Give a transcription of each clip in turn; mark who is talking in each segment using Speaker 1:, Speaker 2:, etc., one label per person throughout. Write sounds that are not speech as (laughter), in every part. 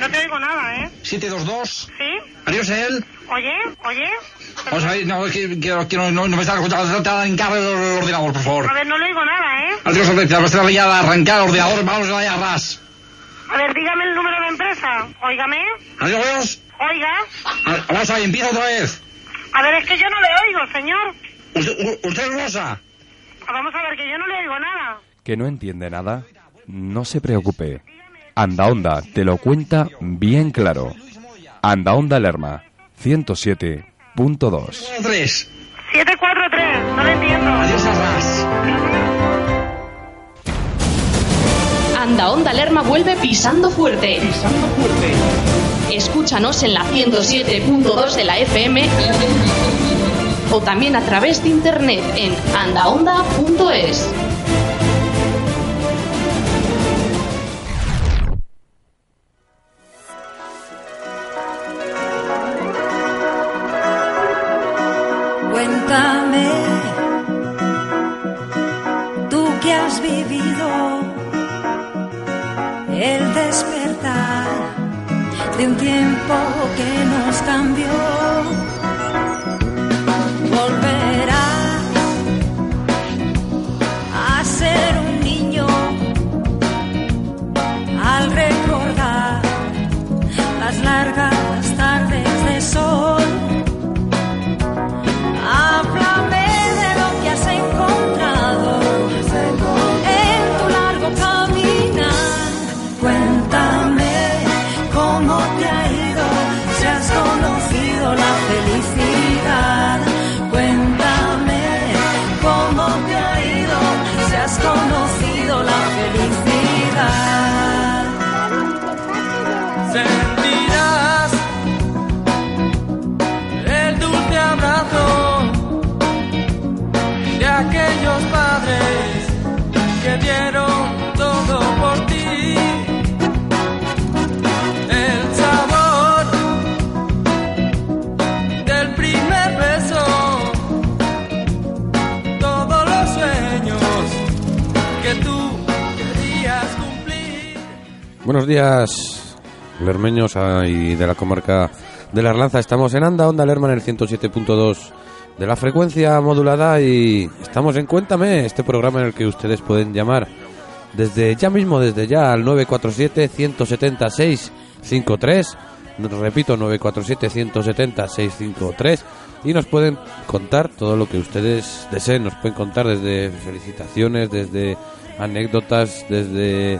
Speaker 1: No te oigo nada, ¿eh?
Speaker 2: 722.
Speaker 1: ¿Sí?
Speaker 2: Adiós, él.
Speaker 1: Oye, oye.
Speaker 2: Vamos a ver, no, es que, que- que no, no, no me está arrancar el ordenador, por favor.
Speaker 1: A ver, no le oigo nada, ¿eh?
Speaker 2: Adiós, Alberto. Vamos a ya a arrancar el ordenador. Vamos a ir a ras.
Speaker 1: A ver, dígame el número de empresa. Óigame.
Speaker 2: Adiós, adiós.
Speaker 1: Oiga.
Speaker 2: A- Vamos a ver, empieza otra vez.
Speaker 1: A ver, es que yo no le oigo, señor.
Speaker 2: Usted, u- usted es Rosa.
Speaker 1: Vamos a ver, que yo no le oigo nada.
Speaker 3: ¿Que no entiende nada? No se preocupe. Anda Onda te lo cuenta bien claro. Anda Onda Lerma, 107.2.
Speaker 2: Tres.
Speaker 1: 743, no le entiendo.
Speaker 2: Adiós, a ras.
Speaker 4: Anda Onda Lerma vuelve pisando fuerte. Pisando fuerte. Escúchanos en la 107.2 de la FM o también a través de internet en andaonda.es.
Speaker 5: de un tiempo que nos cambió.
Speaker 6: Buenos días, lermeños ah, y de la comarca de la Arlanza. Estamos en Anda, Onda Lerma en el 107.2 de la frecuencia modulada y estamos en Cuéntame, este programa en el que ustedes pueden llamar desde ya mismo, desde ya al 947-176-53. Repito, 947-170-653 y nos pueden contar todo lo que ustedes deseen. Nos pueden contar desde felicitaciones, desde anécdotas, desde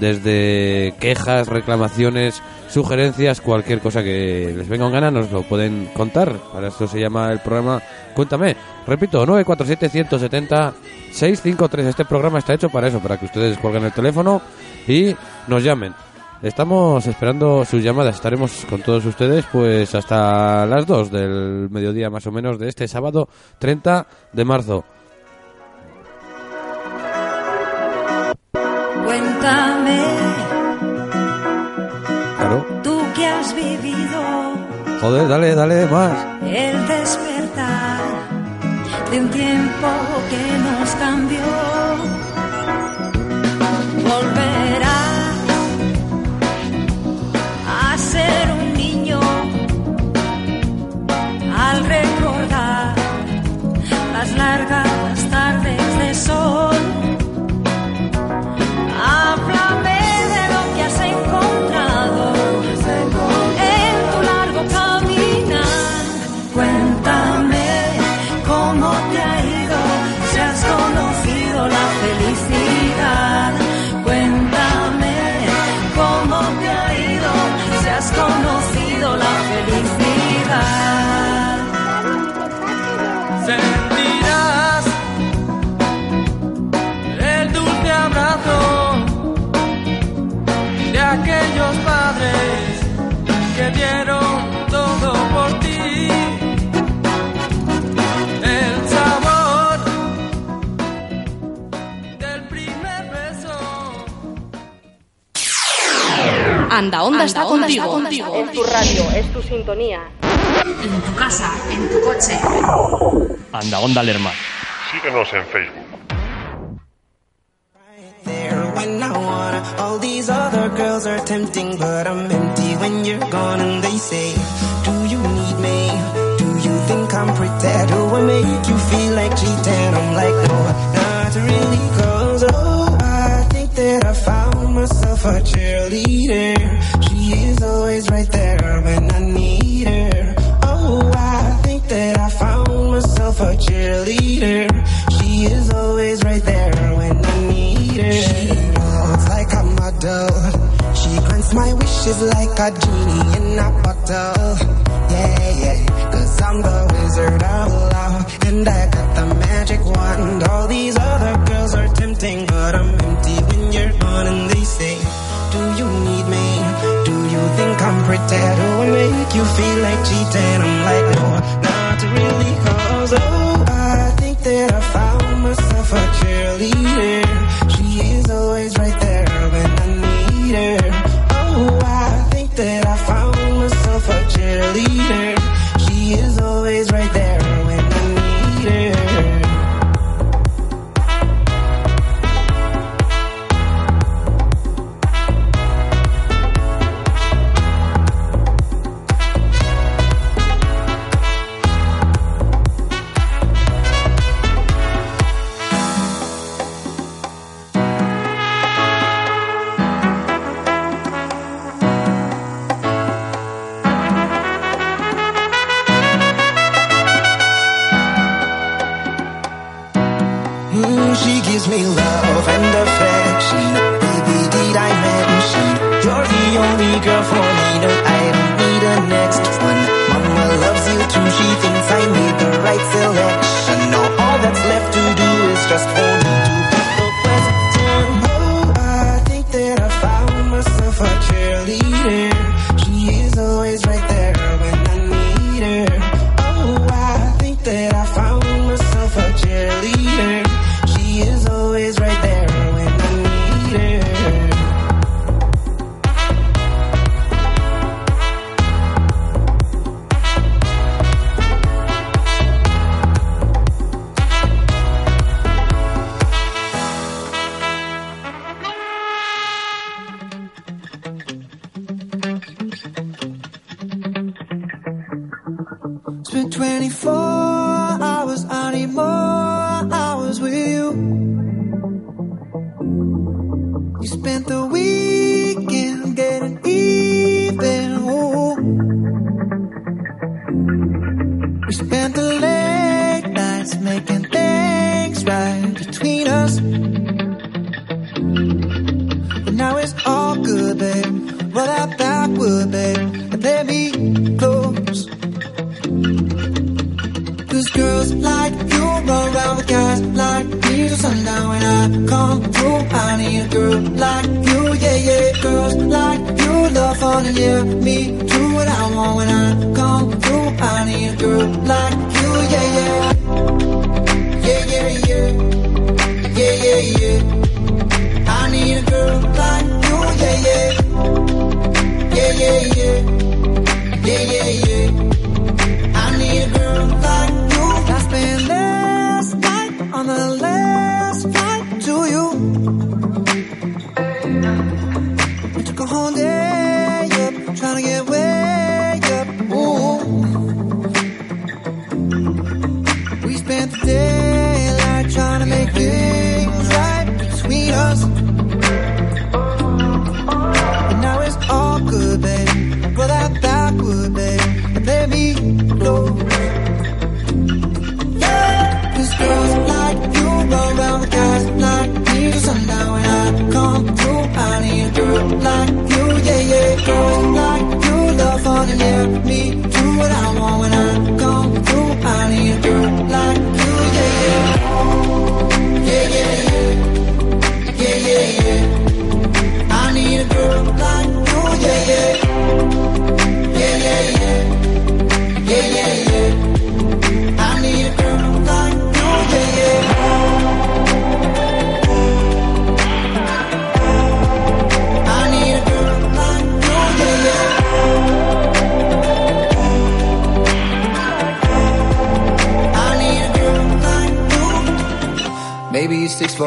Speaker 6: desde quejas, reclamaciones, sugerencias, cualquier cosa que les venga en gana, nos lo pueden contar. Para esto se llama el programa Cuéntame. Repito, 947-170-653. Este programa está hecho para eso, para que ustedes cuelguen el teléfono y nos llamen. Estamos esperando sus llamadas. Estaremos con todos ustedes pues hasta las 2 del mediodía más o menos de este sábado 30 de marzo.
Speaker 5: Cuéntame,
Speaker 6: Claro.
Speaker 5: tú que has vivido
Speaker 6: Joder, dale, dale más.
Speaker 5: el despertar de un tiempo que nos cambió. Volverá a ser un niño al recordar las largas
Speaker 4: Anda, Onda, está, contigo. contigo.
Speaker 7: Es tu radio, es tu sintonía.
Speaker 4: En tu casa, en tu coche.
Speaker 8: Anda, Onda Lerma.
Speaker 9: Síguenos en Facebook.
Speaker 10: I wanna. All these other girls are tempting, but I'm empty when you're gone. And they say, Do you need me? Do you think I'm pretend? Do I make you feel like cheating? I'm like, No, not really, cause oh, I think that I found. myself a cheerleader. She is always right there when I need her. Oh, I think that I found myself a cheerleader. She is always right there when I need her. She nods like a model. She grants my wishes like a genie in a bottle. Yeah, yeah. Cause I'm the wizard of love. And I got the magic wand. All tattoo will make you feel like cheating. I'm like, no, not really, cause oh, I think that I found myself a cheerleader.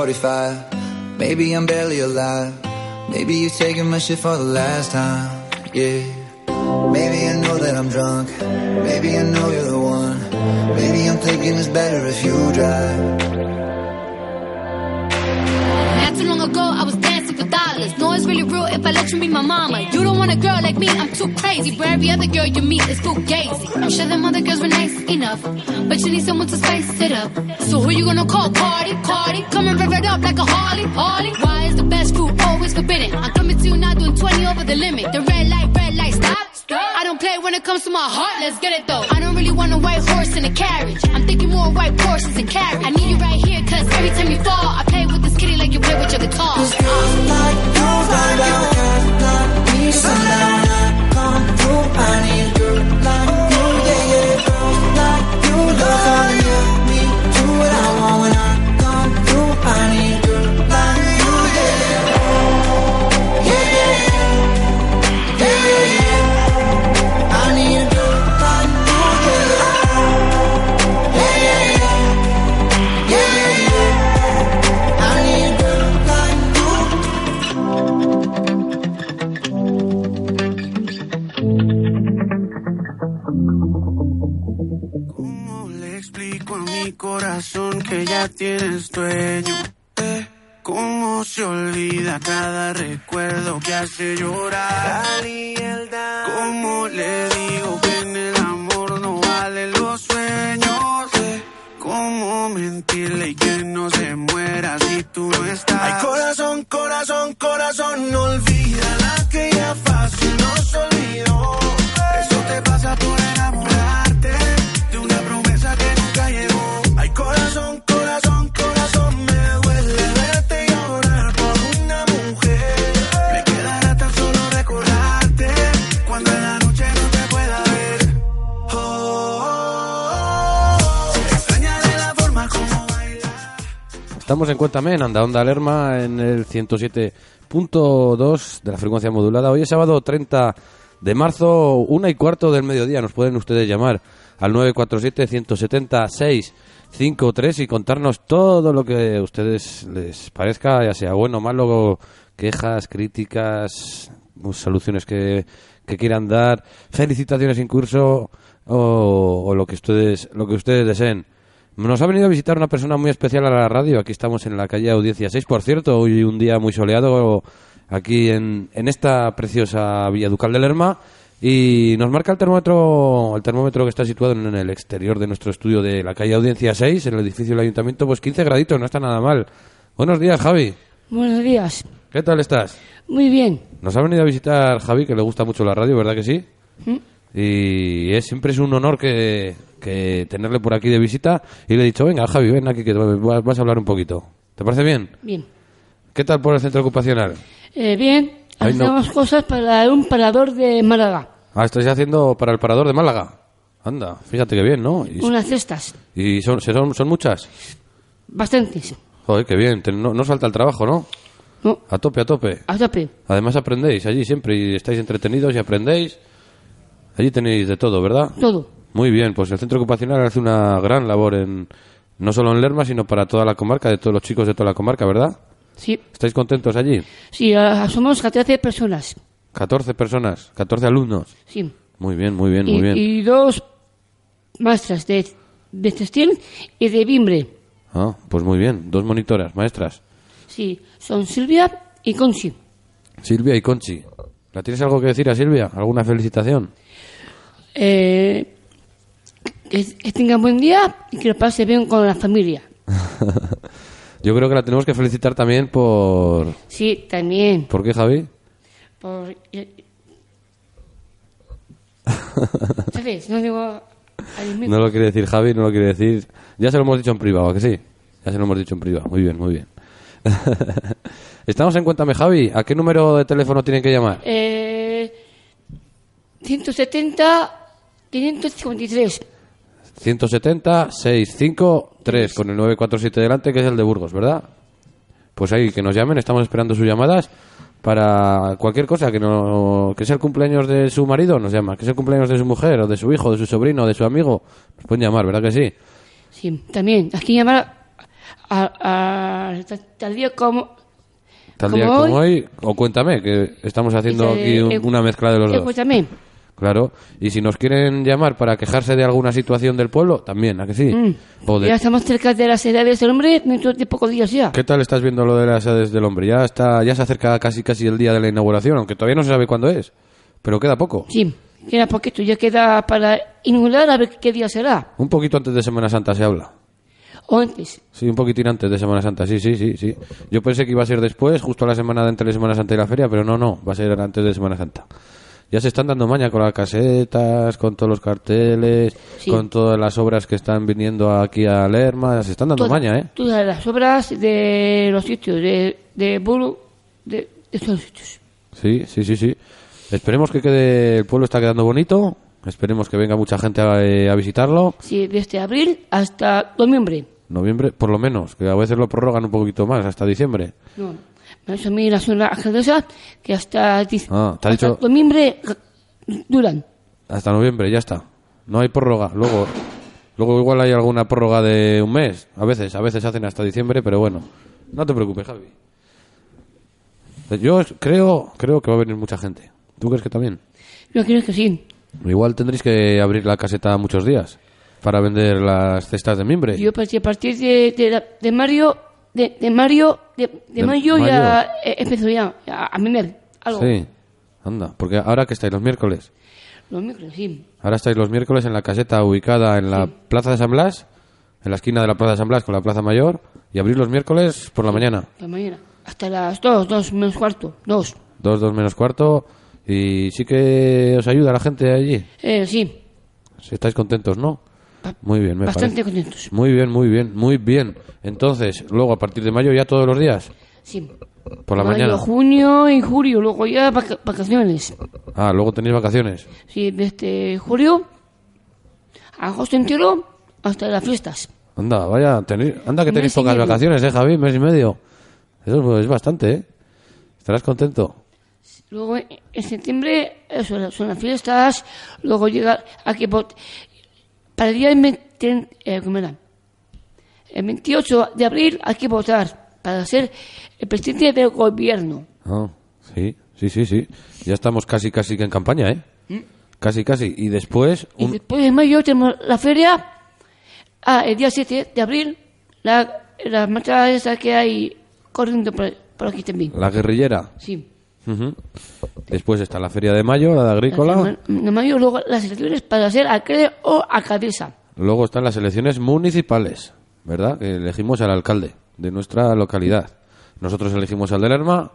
Speaker 11: 6:45. Maybe I'm barely alive. Maybe you're taking my shit for the last time. Yeah. Maybe I know that I'm drunk. Maybe I know you're the one. Maybe I'm thinking it's better if you drive.
Speaker 12: Not too long ago, I was dancing for dollars. No, it's really real if I let you meet my mama. You don't want a girl like me, I'm too crazy. But every other girl you meet is fugazi. I'm sure them other girls were nice enough, but you need someone to spice let's get it though. I don't really want a white horse in a carriage. I'm thinking more white horses
Speaker 10: hace llorar? ¿Cómo le digo que en el amor no valen los sueños? ¿Cómo mentirle y que no se muera si tú no estás? Ay, corazón, corazón, corazón, no olvida
Speaker 6: Estamos en Cuéntame, en Anda Onda Lerma, en el 107.2 de la frecuencia modulada. Hoy es sábado 30 de marzo, una y cuarto del mediodía. Nos pueden ustedes llamar al 947-176-53 y contarnos todo lo que a ustedes les parezca, ya sea bueno malo, quejas, críticas, soluciones que, que quieran dar, felicitaciones en curso o, o lo que ustedes lo que ustedes deseen. Nos ha venido a visitar una persona muy especial a la radio. Aquí estamos en la calle Audiencia 6, por cierto. Hoy un día muy soleado aquí en, en esta preciosa Villa Ducal de Lerma. Y nos marca el termómetro, el termómetro que está situado en el exterior de nuestro estudio de la calle Audiencia 6, en el edificio del ayuntamiento, pues 15 graditos, no está nada mal. Buenos días, Javi.
Speaker 13: Buenos días.
Speaker 6: ¿Qué tal estás?
Speaker 13: Muy bien.
Speaker 6: Nos ha venido a visitar Javi, que le gusta mucho la radio, ¿verdad que sí?
Speaker 13: ¿Mm?
Speaker 6: Y es, siempre es un honor que, que tenerle por aquí de visita. Y le he dicho, venga, Javi, ven aquí que vas a hablar un poquito. ¿Te parece bien?
Speaker 13: Bien.
Speaker 6: ¿Qué tal por el centro ocupacional?
Speaker 13: Eh, bien,
Speaker 6: Ay, no.
Speaker 13: hacemos cosas para un parador de Málaga.
Speaker 6: Ah, estáis haciendo para el parador de Málaga. Anda, fíjate que bien, ¿no? Y,
Speaker 13: Unas cestas.
Speaker 6: y son, son, son muchas.
Speaker 13: Bastantes.
Speaker 6: Joder, qué bien. No, no falta el trabajo, ¿no?
Speaker 13: No.
Speaker 6: A tope, a tope.
Speaker 13: A tope.
Speaker 6: Además aprendéis allí siempre y estáis entretenidos y aprendéis. Allí tenéis de todo, ¿verdad?
Speaker 13: Todo.
Speaker 6: Muy bien, pues el centro ocupacional hace una gran labor en no solo en Lerma, sino para toda la comarca, de todos los chicos de toda la comarca, ¿verdad?
Speaker 13: Sí.
Speaker 6: ¿Estáis contentos allí?
Speaker 13: Sí, ah, somos 14 personas.
Speaker 6: 14 personas, 14 alumnos.
Speaker 13: Sí.
Speaker 6: Muy bien, muy bien,
Speaker 13: y,
Speaker 6: muy bien.
Speaker 13: y dos maestras de, de textil y de bimbre.
Speaker 6: Ah, pues muy bien, dos monitoras, maestras.
Speaker 13: Sí, son Silvia y Conchi.
Speaker 6: Silvia y Conchi. ¿La tienes algo que decir a Silvia? ¿Alguna felicitación?
Speaker 13: Eh, que, que tengan buen día y que lo pase bien con la familia. (laughs)
Speaker 6: Yo creo que la tenemos que felicitar también por...
Speaker 13: Sí, también.
Speaker 6: ¿Por qué, Javi?
Speaker 13: Por, eh, ¿Sabes? No digo.
Speaker 6: No lo quiere decir Javi, no lo quiere decir... Ya se lo hemos dicho en privado, ¿a que sí? Ya se lo hemos dicho en privado. Muy bien, muy bien. (laughs) Estamos en Cuéntame, Javi. ¿A qué número de teléfono tienen que llamar?
Speaker 13: Eh, 170 553.
Speaker 6: 170 653 con el 947 delante, que es el de Burgos, ¿verdad? Pues ahí, que nos llamen, estamos esperando sus llamadas para cualquier cosa, que no que sea el cumpleaños de su marido, nos llama, que sea el cumpleaños de su mujer, o de su hijo, de su sobrino, o de su amigo, nos pueden llamar, ¿verdad que sí?
Speaker 13: Sí, también. Aquí llamar a, a- tal día como
Speaker 6: Tal
Speaker 13: como
Speaker 6: día como hoy, o cuéntame, que estamos haciendo aquí un-
Speaker 13: eh,
Speaker 6: una mezcla de los dos.
Speaker 13: Escúchame.
Speaker 6: Claro, y si nos quieren llamar para quejarse de alguna situación del pueblo, también, ¿a que sí?
Speaker 13: Mm.
Speaker 6: O de-
Speaker 13: Ya estamos cerca de las edades del hombre dentro de pocos días ya.
Speaker 6: ¿Qué tal estás viendo lo de las edades del hombre? Ya está, ya se acerca casi casi el día de la inauguración, aunque todavía no se sabe cuándo es, pero queda poco.
Speaker 13: Sí, queda poquito, ya queda para inaugurar a ver qué día será.
Speaker 6: Un poquito antes de Semana Santa se habla.
Speaker 13: O antes.
Speaker 6: Sí, un poquitín antes de Semana Santa, sí, sí, sí, sí. Yo pensé que iba a ser después, justo a la semana de entre la Semana Santa y la feria, pero no, no, va a ser antes de Semana Santa. Ya se están dando maña con las casetas, con todos los carteles,
Speaker 13: Sí.
Speaker 6: con todas las obras que están viniendo aquí a Lerma, se están dando maña, ¿eh?
Speaker 13: Todas las obras de los sitios, de, de Buru, de, de todos los sitios.
Speaker 6: Sí, sí, sí, sí. Esperemos que quede, el pueblo está quedando bonito, esperemos que venga mucha gente a, eh, a visitarlo.
Speaker 13: Sí, desde abril hasta noviembre.
Speaker 6: Noviembre, por lo menos, que a veces lo prorrogan un poquito más, hasta diciembre.
Speaker 13: No, me ha dicho a mí la señora alcaldesa que hasta,
Speaker 6: Ah,
Speaker 13: hasta
Speaker 6: dicho-
Speaker 13: noviembre duran.
Speaker 6: Hasta noviembre, ya está. No hay prórroga. Luego, luego igual hay alguna prórroga de un mes. A veces, a veces hacen hasta diciembre, pero bueno. No te preocupes, Javi. Yo creo, creo que va a venir mucha gente. ¿Tú crees que también?
Speaker 13: Yo creo que sí.
Speaker 6: Igual tendréis que abrir la caseta muchos días para vender las cestas de mimbre.
Speaker 13: Yo pensé a partir de, de, de Mario, de, de Mario, de, de
Speaker 6: De
Speaker 13: mayo, ya eh, empezó ya a, a vender algo.
Speaker 6: Sí, anda. Porque ahora que estáis los miércoles.
Speaker 13: Los micros, sí.
Speaker 6: Ahora estáis los miércoles en la caseta ubicada en la Plaza de San Blas, en la esquina de la Plaza de San Blas con la Plaza Mayor, y abrís los miércoles por la mañana.
Speaker 13: La mañana. Hasta las dos, dos menos cuarto. Dos.
Speaker 6: Dos, dos menos cuarto. Y sí que os ayuda la gente allí.
Speaker 13: Eh, sí.
Speaker 6: Si estáis contentos, ¿no? Muy bien, me
Speaker 13: Bastante
Speaker 6: parece.
Speaker 13: contentos.
Speaker 6: Muy bien, muy bien, muy bien. Entonces, luego a partir de mayo ya todos los días.
Speaker 13: Sí.
Speaker 6: Por la
Speaker 13: Mayo,
Speaker 6: mañana.
Speaker 13: junio y julio. Luego ya vaca- vacaciones.
Speaker 6: Ah, luego tenéis vacaciones.
Speaker 13: Sí, desde julio, agosto entero, hasta las fiestas.
Speaker 6: Anda, vaya, tenéis, anda que tenéis pocas vacaciones, ¿eh, Javi? Mes y medio. Eso es bastante, ¿eh? Estarás contento.
Speaker 13: Luego en septiembre eso, son las fiestas. Luego llega aquí para el día 20, eh, el 28 de abril hay que votar para ser el presidente del gobierno.
Speaker 6: Ah, sí, sí, sí, sí. Ya estamos casi, casi que en campaña, ¿eh?
Speaker 13: ¿Mm?
Speaker 6: Casi, casi. Y después,
Speaker 13: Y
Speaker 6: un...
Speaker 13: después de mayo tenemos la feria. Ah, el día 7 de abril, la, la marcha esa que hay corriendo por, por aquí también.
Speaker 6: la guerrillera.
Speaker 13: Sí.
Speaker 6: Ujú. Después está la feria de mayo, la de agrícola.
Speaker 13: De mayo, luego las elecciones para ser alcalde o alcaldesa.
Speaker 6: Luego están las elecciones municipales, ¿verdad? Que elegimos al alcalde de nuestra localidad. Nosotros elegimos al de Lerma,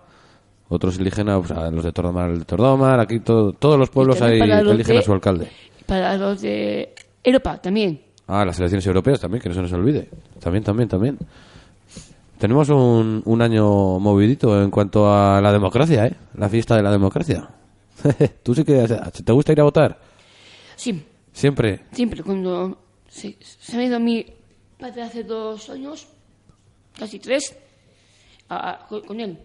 Speaker 6: otros eligen a, pues, los de Tordomar, al de Tordomar, aquí todo- todos los pueblos
Speaker 13: los
Speaker 6: eligen
Speaker 13: de-
Speaker 6: a su alcalde.
Speaker 13: Para los de Europa también.
Speaker 6: Ah, las elecciones europeas también, que no se nos olvide. También, también, también. Tenemos un, un año movidito en cuanto a la democracia, ¿eh? La fiesta de la democracia. (laughs) ¿Tú sí que te gusta ir a votar?
Speaker 13: Sí,
Speaker 6: Siempre.
Speaker 13: siempre cuando se, se ha ido mi padre hace dos años, casi tres, a- con él.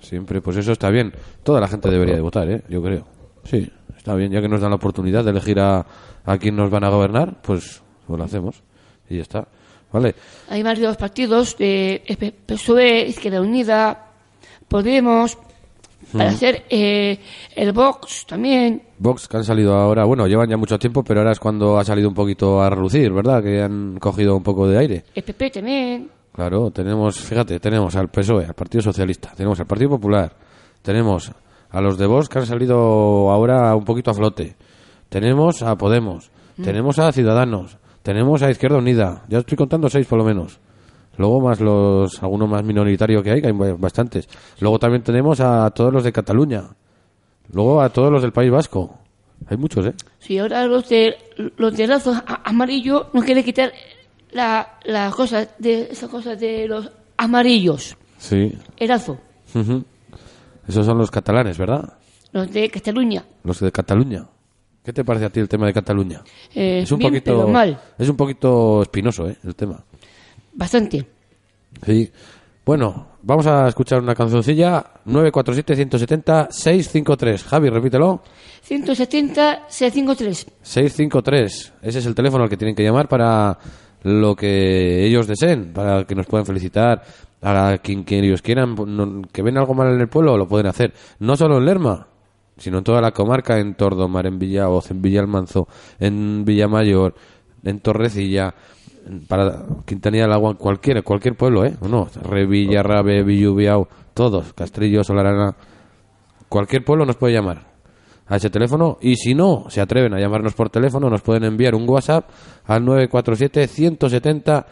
Speaker 6: Siempre, pues eso está bien. Toda la gente debería de votar, ¿eh? Yo creo. Sí, está bien. Ya que nos dan la oportunidad de elegir a, a quién nos van a gobernar, pues, pues lo hacemos. Y ya está. Vale.
Speaker 13: Hay varios partidos de P- PSOE, Izquierda Unida, Podemos, para
Speaker 6: Mm.
Speaker 13: hacer eh, el Vox también.
Speaker 6: Vox, que han salido ahora, bueno, llevan ya mucho tiempo, pero ahora es cuando ha salido un poquito a relucir, ¿verdad? Que han cogido un poco de aire.
Speaker 13: El PP también.
Speaker 6: Claro, tenemos, fíjate, tenemos al PSOE, al Partido Socialista, tenemos al Partido Popular, tenemos a los de Vox que han salido ahora un poquito a flote, tenemos a Podemos,
Speaker 13: Mm.
Speaker 6: tenemos a Ciudadanos, tenemos a Izquierda Unida, ya estoy contando seis por lo menos. Luego más los, algunos más minoritarios que hay, que hay bastantes. Luego también tenemos a todos los de Cataluña. Luego a todos los del País Vasco. Hay muchos, ¿eh?
Speaker 13: Sí, ahora los de los de lazo a- amarillo no quieren quitar la, la cosa de esa cosa de los amarillos.
Speaker 6: Sí.
Speaker 13: El lazo.
Speaker 6: Esos son los catalanes, ¿verdad?
Speaker 13: Los de Cataluña.
Speaker 6: Los de Cataluña. ¿Qué te parece a ti el tema de Cataluña?
Speaker 13: Eh,
Speaker 6: es un
Speaker 13: bien,
Speaker 6: poquito
Speaker 13: pero mal.
Speaker 6: es un poquito espinoso, ¿eh? El tema.
Speaker 13: Bastante.
Speaker 6: Sí. Bueno, vamos a escuchar una cancioncilla 947 170 653. Javi, repítelo.
Speaker 13: 170 653.
Speaker 6: 653. Ese es el teléfono al que tienen que llamar para lo que ellos deseen, para que nos puedan felicitar, para quien, quien ellos quieran, que ven algo mal en el pueblo, lo pueden hacer. No solo en Lerma, sino en toda la comarca, en Tordomar, en Villaoz, en Villalmanzo, en Villamayor, en Torrecilla, en- para Quintanilla del Agua, cualquier, cualquier pueblo, ¿eh? ¿O no? Revilla, Rabe, Villubiao, todos, Castrillo, Solarana, cualquier pueblo nos puede llamar a ese teléfono y si no se atreven a llamarnos por teléfono nos pueden enviar un WhatsApp al 947 170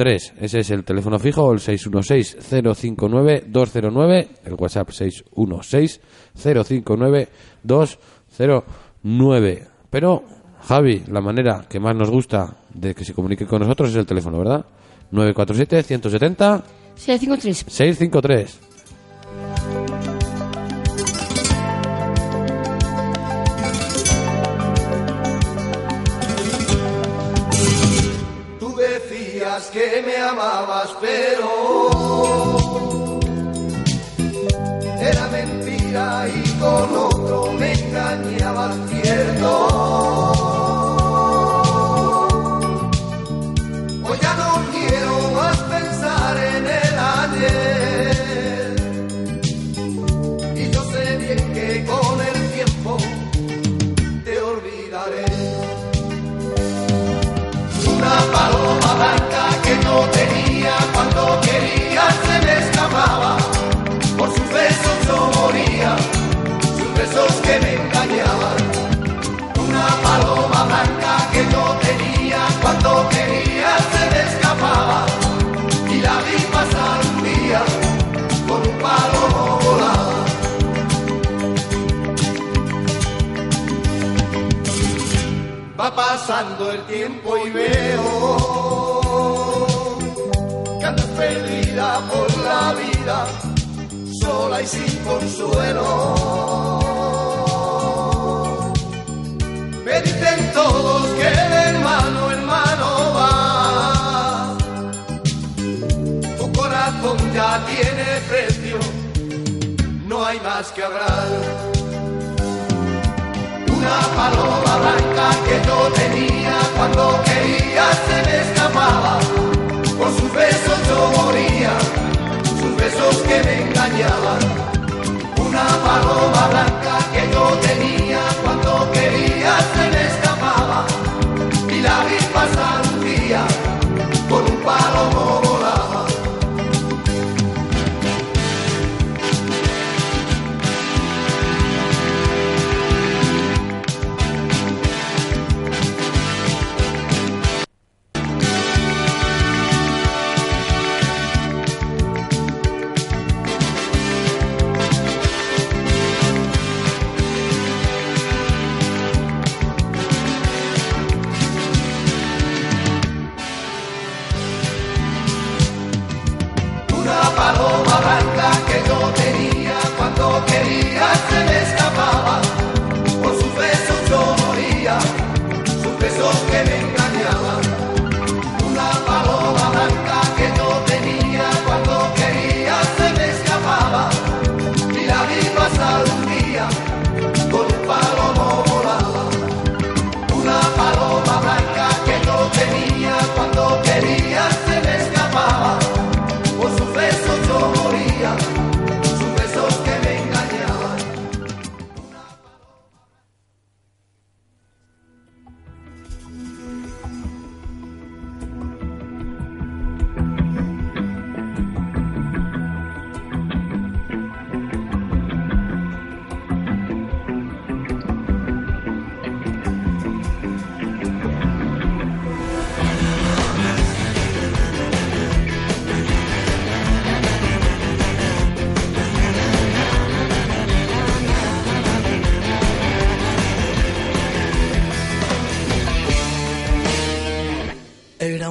Speaker 6: 653 ese es el teléfono fijo el 616 059 209 el WhatsApp 616 059 209 pero Javi la manera que más nos gusta de que se comunique con nosotros es el teléfono ¿verdad? 947 170
Speaker 13: 653.
Speaker 6: 653
Speaker 14: que me amabas, pero era mentira y con otro me engañabas, cierto. Pasando el tiempo y veo que andas perdida por la vida, sola y sin consuelo. Me dicen todos que de hermano en mano va. Tu corazón ya tiene precio, no hay más que hablar una paloma blanca que yo tenía cuando quería se me escapaba. Por sus besos yo moría, sus besos que me engañaban. Una paloma blanca que yo tenía cuando quería se me escapaba. Y la vi pasar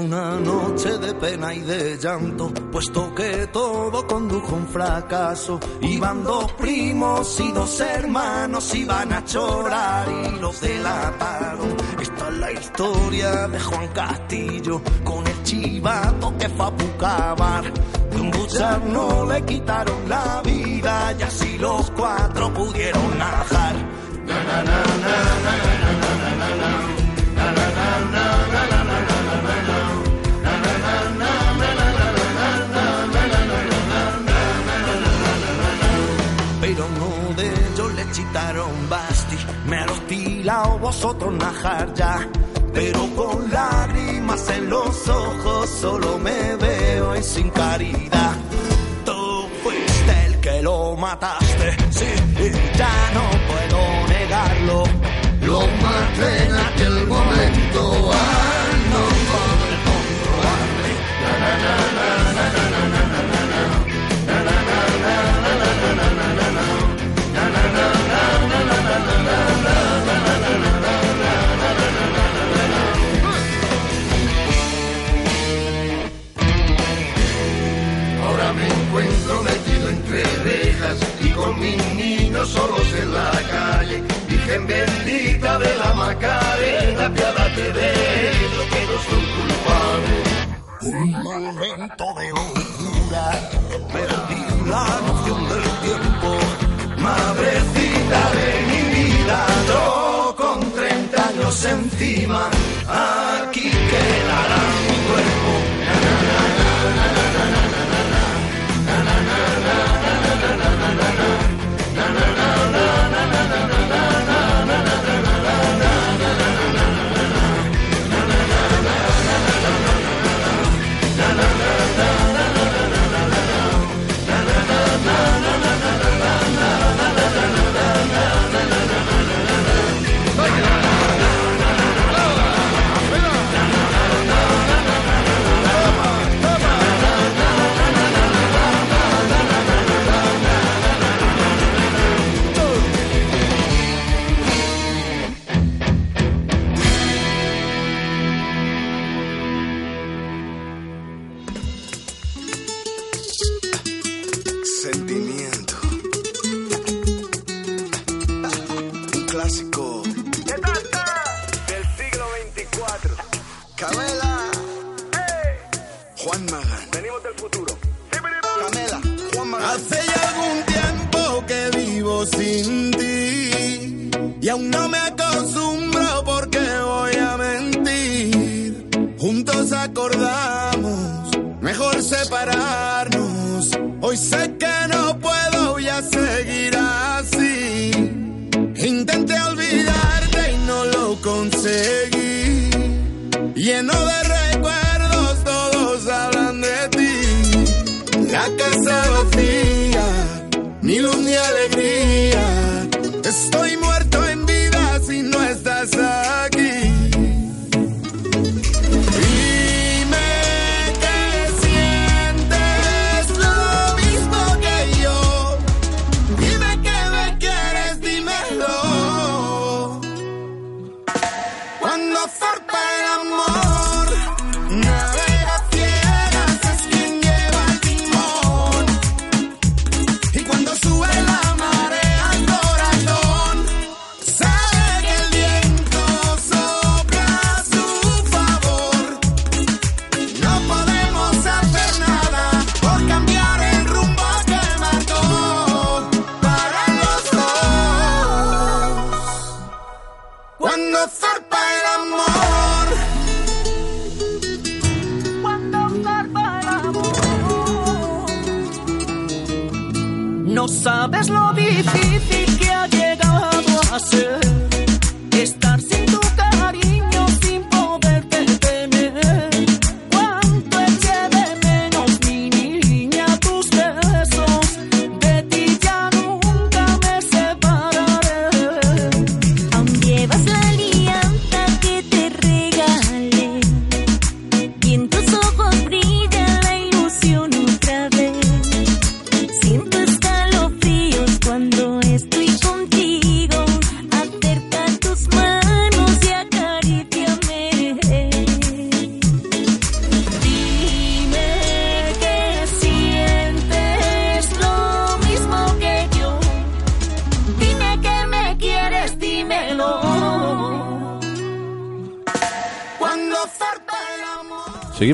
Speaker 14: una
Speaker 15: noche de pena y de llanto, puesto que todo condujo a un fracaso. Iban dos primos y dos hermanos, iban a chorar y los delataron. Esta es la historia de Juan Castillo, con el chivato que fue a Pucabar. De un no le quitaron la vida y así los cuatro pudieron najar.
Speaker 16: Tilao vosotros najar ya. Pero con lágrimas en los ojos solo me veo y sin caridad. Tú fuiste el que lo mataste, sí, y ya no puedo negarlo. Lo maté en aquel momento, ah, no podré controlarme. Na, na, na,
Speaker 17: con mis niños solos en la calle. Virgen bendita de la Macarena, piádate de ellos que no son culpables.
Speaker 16: Un momento de locura, perdí la noción del tiempo.
Speaker 17: Madrecita de mi vida, yo con 30 años encima, aquí quedará mi cuerpo.
Speaker 16: Cuando el amor. Cuando zarpa el amor.
Speaker 5: No sabes lo difícil que ha llegado a ser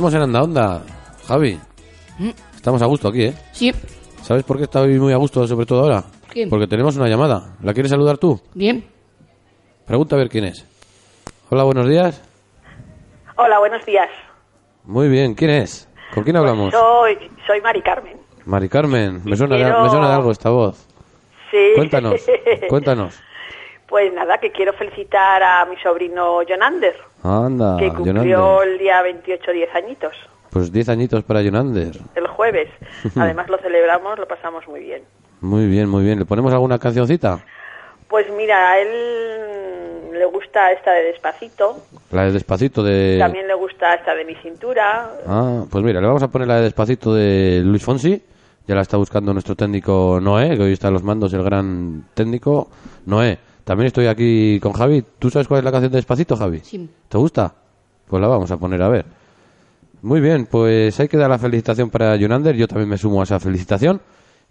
Speaker 6: Seguimos en Anda Onda, Javi.
Speaker 13: Mm.
Speaker 6: Estamos a gusto aquí, ¿eh?
Speaker 13: Sí.
Speaker 6: ¿Sabes por qué estoy muy a gusto, sobre todo ahora?
Speaker 13: ¿Quién?
Speaker 6: Porque tenemos una llamada. ¿La quieres saludar tú?
Speaker 13: Bien.
Speaker 6: Pregunta a ver quién es. Hola, buenos días.
Speaker 7: Hola, buenos días.
Speaker 6: Muy bien, ¿quién es? ¿Con quién hablamos?
Speaker 7: Soy, soy Mari Carmen.
Speaker 6: Mari Carmen. Me suena, de,
Speaker 7: quiero-
Speaker 6: me suena de algo esta voz.
Speaker 7: Sí.
Speaker 6: Cuéntanos, cuéntanos.
Speaker 7: Pues nada, que quiero felicitar a mi sobrino Jonander,
Speaker 6: Anda,
Speaker 7: que cumplió
Speaker 6: Jonander.
Speaker 7: el día 28 10 añitos,
Speaker 6: Pues 10 añitos para Jonander.
Speaker 7: el jueves. (laughs) Además lo celebramos, lo pasamos muy bien.
Speaker 6: Muy bien, muy bien. ¿Le ponemos alguna cancioncita?
Speaker 7: Pues mira, a él le gusta esta de Despacito,
Speaker 6: La de Despacito de...
Speaker 7: también le gusta esta de Mi Cintura,
Speaker 6: Ah, pues mira, le vamos a poner la de Despacito de Luis Fonsi. Ya la está buscando nuestro técnico Noé, que hoy está a los mandos el gran técnico Noé. También estoy aquí con Javi. ¿Tú sabes cuál es la canción de Despacito, Javi?
Speaker 13: Sí.
Speaker 6: ¿Te gusta? Pues la vamos a poner a ver. Muy bien, pues hay que dar la felicitación para Jonander. Yo también me sumo a esa felicitación.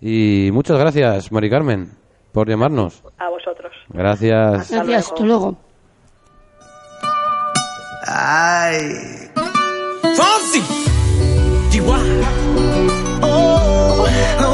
Speaker 6: Y muchas gracias, Mari Carmen, por llamarnos.
Speaker 7: a vosotros.
Speaker 6: Gracias.
Speaker 13: Gracias, hasta luego.
Speaker 18: Ay. Fonsi. Chihuahua. Oh, oh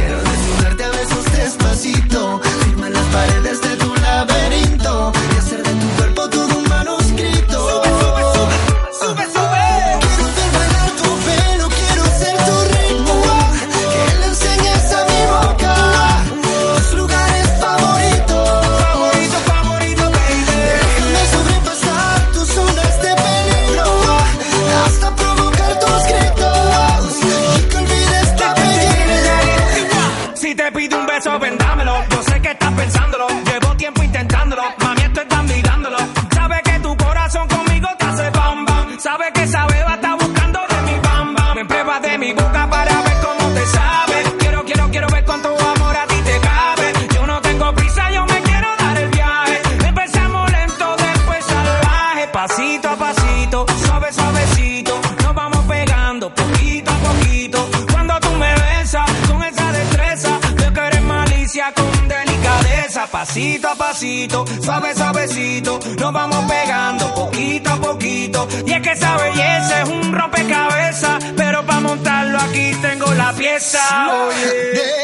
Speaker 18: suave, suavecito. Nos vamos pegando poquito a poquito. Y es que esa belleza es un rompecabezas. Pero para montarlo aquí tengo la pieza. Oye.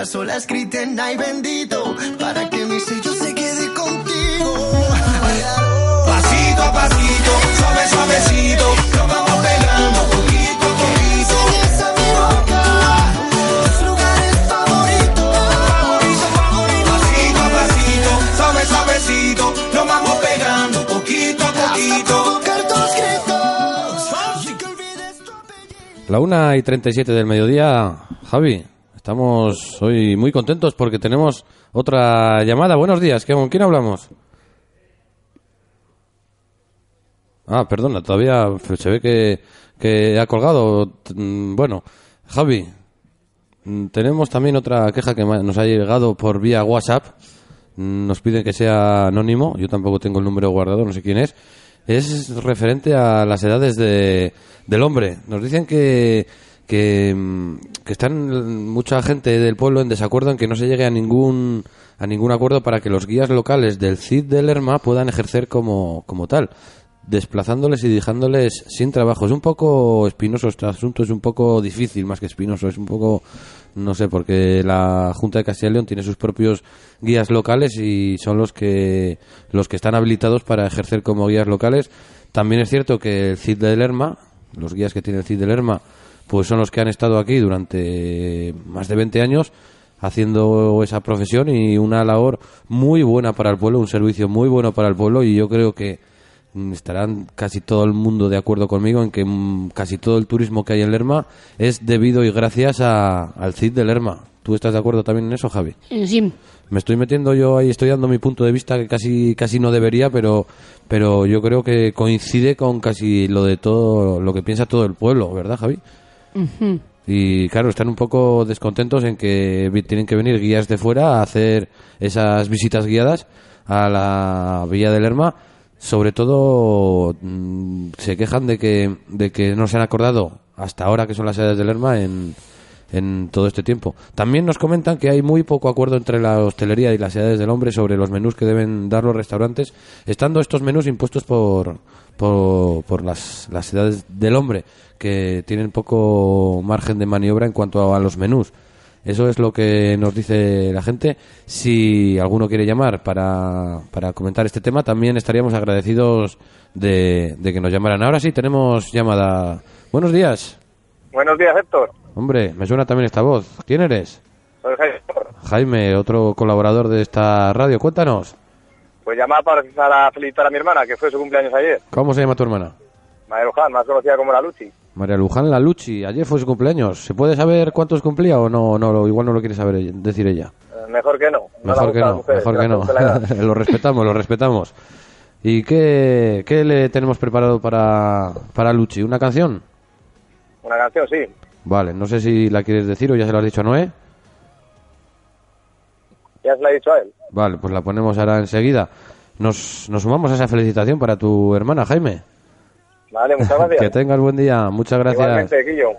Speaker 18: Las olas griten, ay bendito. Para que mi sello se quede contigo. Pasito a pasito, suave, suavecito. Nos vamos pegando poquito a poquito. a mi boca tus lugares favoritos. Favorito, favorito. Pasito a pasito, suave, suavecito. Nos vamos pegando poquito a poquito.
Speaker 6: La una y 37 del mediodía, Javi. Estamos hoy muy contentos porque tenemos otra llamada. Buenos días, ¿con quién hablamos? Ah, perdona, todavía se ve que, que ha colgado. Mm, Bueno, Javi, mm, tenemos también otra queja que nos ha llegado por vía WhatsApp. Mm, Nos piden que sea anónimo, yo tampoco tengo el número guardado, no sé quién es. Es referente a las edades de, del hombre. Nos dicen que, que, mm, que están mucha gente del pueblo en desacuerdo en que no se llegue a ningún a ningún acuerdo para que los guías locales del CID de Lerma puedan ejercer como, como tal, desplazándoles y dejándoles sin trabajo. Es un poco espinoso este asunto, es un poco difícil más que espinoso, es un poco, no sé, porque la Junta de Castilla y León tiene sus propios guías locales y son los que, los que están habilitados para ejercer como guías locales. También es cierto que el CID de Lerma, los guías que tiene el CID de Lerma, pues son los que han estado aquí durante más de 20 años haciendo esa profesión y una labor muy buena para el pueblo, un servicio muy bueno para el pueblo y yo creo que estarán casi todo el mundo de acuerdo conmigo en que mm, casi todo el turismo que hay en Lerma es debido y gracias a- al CID de Lerma. ¿Tú estás de acuerdo también en eso, Javi?
Speaker 13: Eh, Sí,
Speaker 6: Me estoy metiendo yo ahí, estoy dando mi punto de vista que casi casi no debería, pero pero yo creo que coincide con casi lo de todo lo que piensa todo el pueblo, ¿verdad, Javi? Y claro, están un poco descontentos en que tienen que venir guías de fuera a hacer esas visitas guiadas a la Villa de Lerma. Sobre todo mm, se quejan de que, de que no se han acordado hasta ahora que son las edades de Lerma en, en todo este tiempo. También nos comentan que hay muy poco acuerdo entre la hostelería y las edades del hombre sobre los menús que deben dar los restaurantes, estando estos menús impuestos por, por, las, las edades del hombre, que tienen poco margen de maniobra en cuanto a los menús. Eso es lo que nos dice la gente. Si alguno quiere llamar para, para comentar este tema, también estaríamos agradecidos de, de que nos llamaran. Ahora sí, tenemos llamada. Buenos días.
Speaker 5: Buenos días, Héctor.
Speaker 6: Hombre, me suena también esta voz. ¿Quién eres?
Speaker 5: Soy Héctor.
Speaker 6: Jaime, otro colaborador de esta radio. Cuéntanos,
Speaker 5: Pues llamaba para para felicitar a mi hermana, que fue su cumpleaños ayer.
Speaker 6: ¿cómo se llama tu hermana?
Speaker 5: María Luján, más conocida como la Luchi.
Speaker 6: María Luján Lalucci. Ayer fue su cumpleaños. ¿Se puede saber cuántos cumplía o no? no lo- igual no lo quiere saber decir ella.
Speaker 5: Eh, mejor que no. No
Speaker 6: Mejor que no,
Speaker 5: mujeres,
Speaker 6: mejor que no.
Speaker 5: la (laughs)
Speaker 6: lo respetamos, lo respetamos. ¿Y qué, qué le tenemos preparado para, para Luchi? ¿Una canción?
Speaker 5: Una canción, sí.
Speaker 6: Vale, no sé si la quieres decir o ya se la has dicho a Noé.
Speaker 5: Ya se la he dicho a él.
Speaker 6: Vale, pues la ponemos ahora enseguida. Nos, nos sumamos a esa felicitación para tu hermana, Jaime.
Speaker 5: Vale, muchas (laughs) gracias.
Speaker 6: que tengas buen día. Muchas gracias.
Speaker 5: Igualmente, Guillo.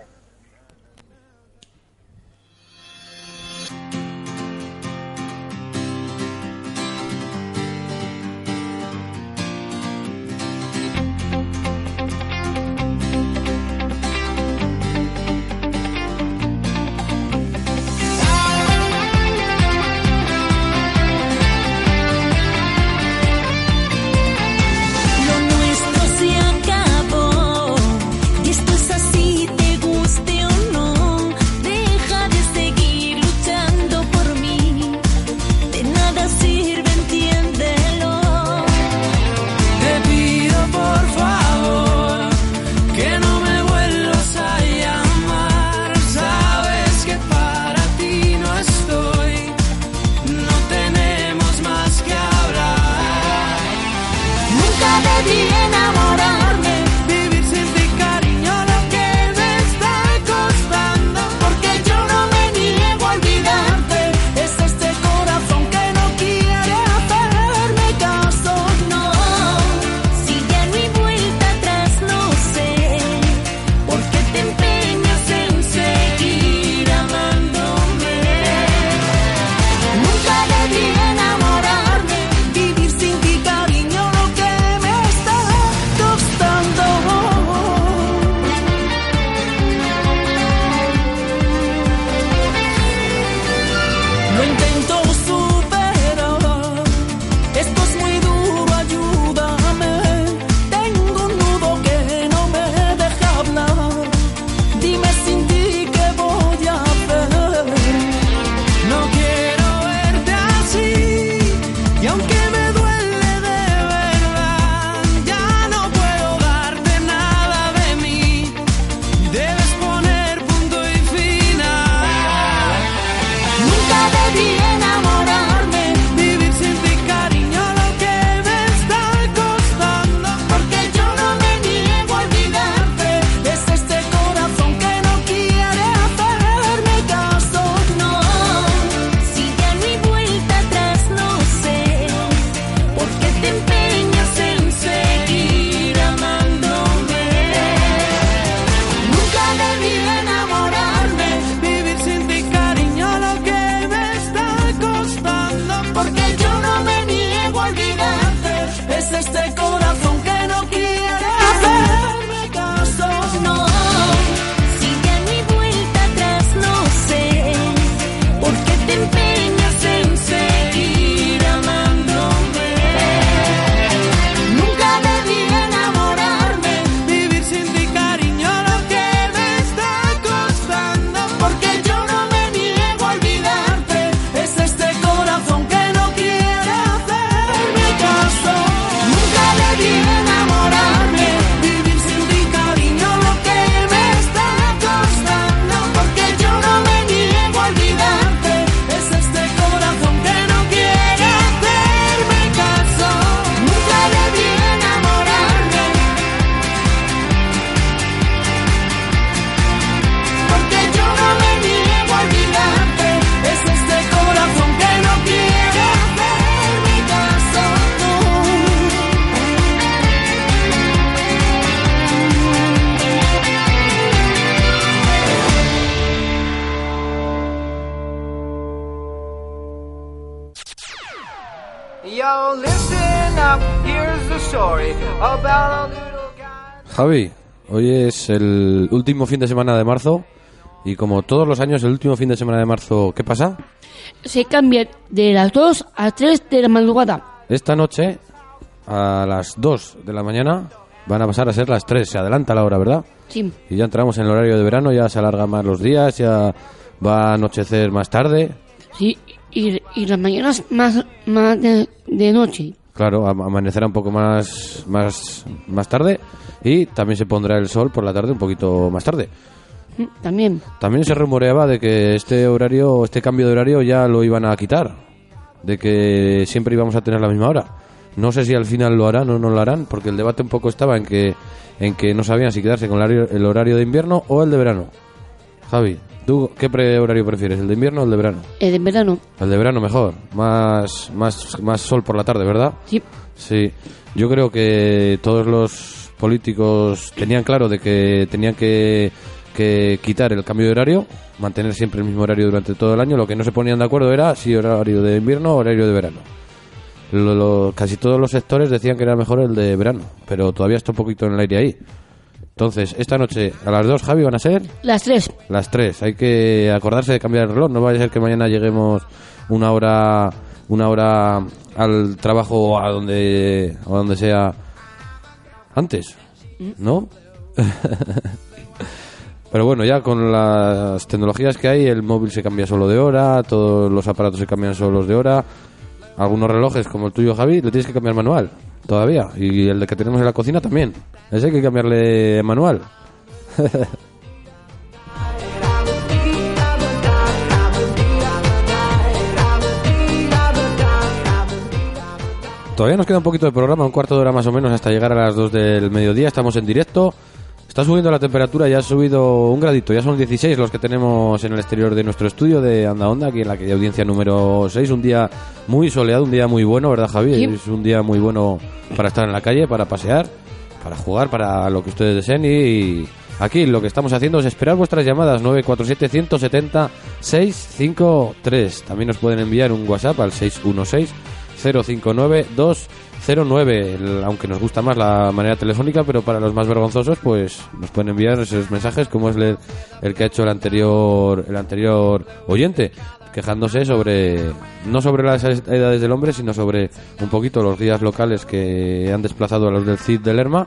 Speaker 19: te
Speaker 14: conozco.
Speaker 6: Javi, hoy es el último fin de semana de marzo y como todos los años, el último fin de semana de marzo, ¿qué pasa?
Speaker 13: Se cambia de las 2 a 3 de la madrugada.
Speaker 6: Esta noche, a las 2 de la mañana, van a pasar a ser las 3. Se adelanta la hora, ¿verdad?
Speaker 13: Sí.
Speaker 6: Y ya entramos en el horario de verano, ya se alargan más los días, ya va a anochecer más tarde.
Speaker 13: Sí, y, y las mañanas más, más de, de noche.
Speaker 6: Claro, am- amanecerá un poco más, más, más tarde y también se pondrá el sol por la tarde un poquito más tarde.
Speaker 13: Mm, También.
Speaker 6: También se rumoreaba de que este horario, este cambio de horario ya lo iban a quitar, de que siempre íbamos a tener la misma hora. No sé si al final lo harán o no lo harán, porque el debate un poco estaba en que en que no sabían si quedarse con el horario de invierno o el de verano. Javi, ¿tú qué pre horario prefieres, el de invierno o el de verano?
Speaker 13: El de verano.
Speaker 6: El de verano mejor, más, más, más sol por la tarde, ¿verdad?
Speaker 13: Sí.
Speaker 6: Sí, yo creo que todos los políticos tenían claro de que tenían que, que quitar el cambio de horario, mantener siempre el mismo horario durante todo el año. Lo que no se ponían de acuerdo era si horario de invierno o horario de verano. Lo- lo- casi todos los sectores decían que era mejor el de verano, pero todavía está un poquito en el aire ahí. Entonces, esta noche a las 2, Javi, van a ser
Speaker 13: Las 3.
Speaker 6: las 3. Hay que acordarse de cambiar el reloj. No vaya a ser que mañana lleguemos una hora una hora al trabajo o a donde, o a donde sea antes. ¿No? (laughs) Pero bueno, ya con las tecnologías que hay, el móvil se cambia solo de hora, todos los aparatos se cambian solos de hora. Algunos relojes, como el tuyo, Javi, le tienes que cambiar manual, todavía. Y el que tenemos en la cocina también. Ese hay que cambiarle manual. (laughs) Todavía nos queda un poquito de programa, un cuarto de hora más o menos hasta llegar a las 2 del mediodía. Estamos en directo. Está subiendo la temperatura, ya ha subido un gradito, ya son 16 los que tenemos en el exterior de nuestro estudio de Anda Onda, aquí en la calle audiencia número 6. Un día muy soleado, un día muy bueno, ¿verdad, Javi?
Speaker 13: Sí.
Speaker 6: Es un día muy bueno para estar en la calle, para pasear, para jugar, para lo que ustedes deseen. Y aquí lo que estamos haciendo es esperar vuestras llamadas 947-170-653. También nos pueden enviar un WhatsApp al 616. 059-209, el- aunque nos gusta más la manera telefónica, pero para los más vergonzosos, pues nos pueden enviar esos mensajes, como es el, el que ha hecho el anterior, el anterior oyente, quejándose sobre, no sobre las edades del hombre, sino sobre un poquito los días locales que han desplazado a los del CID de Lerma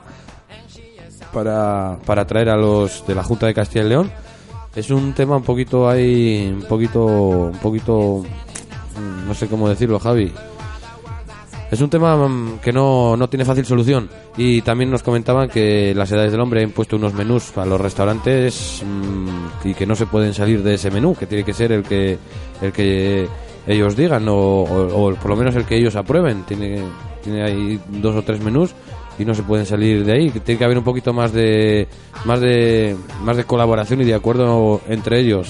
Speaker 6: para, para traer a los de la Junta de Castilla y León. Es un tema un poquito ahí, un poquito, un poquito, no sé cómo decirlo, Javi. Es un tema mm, que no, no tiene fácil solución. Y también nos comentaban que las edades del hombre han puesto unos menús para los restaurantes mm, y que no se pueden salir de ese menú, que tiene que ser el que, el que ellos digan o, o- o por lo menos el que ellos aprueben. Tiene, tiene ahí dos o tres menús y no se pueden salir de ahí. Tiene que haber un poquito más de, más de, más de colaboración y de acuerdo entre ellos.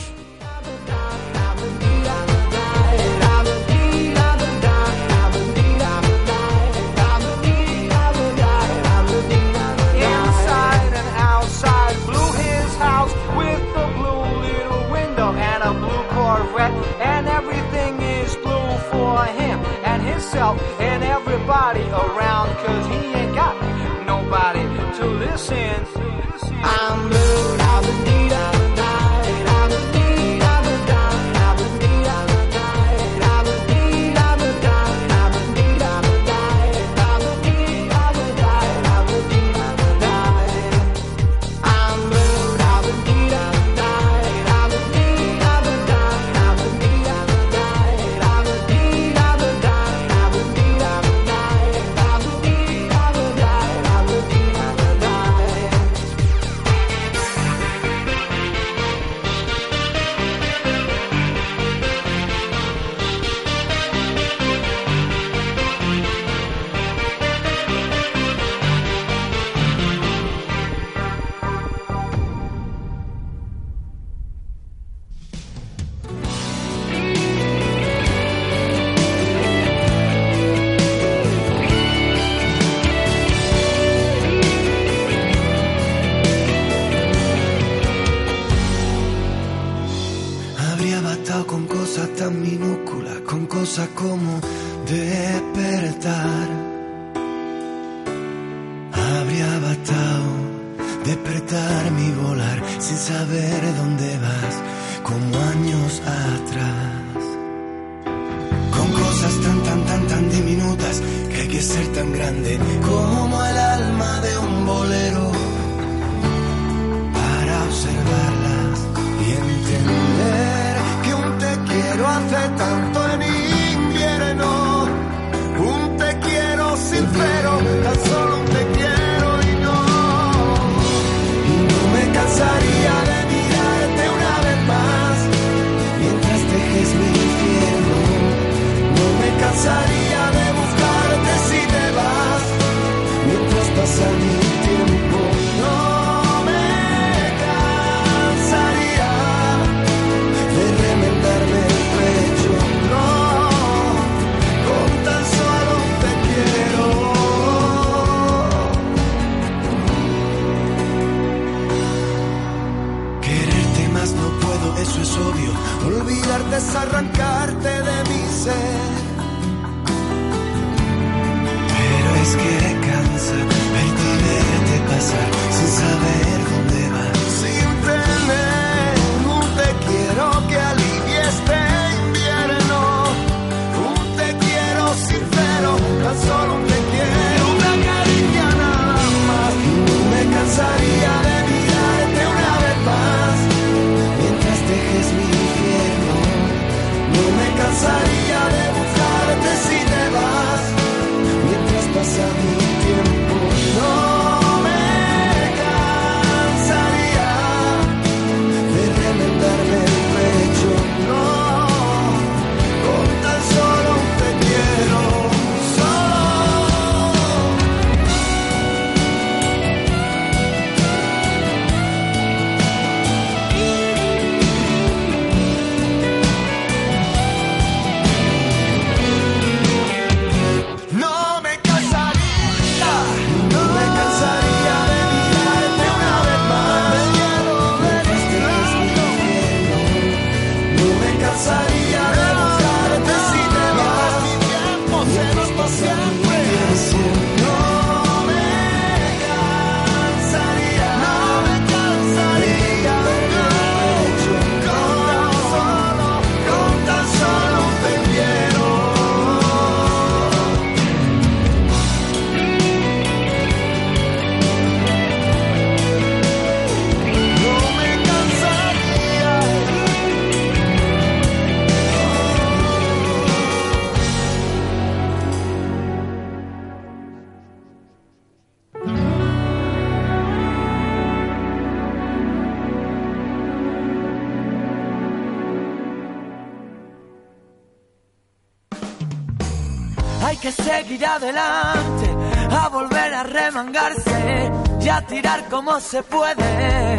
Speaker 20: A tirar como se puede.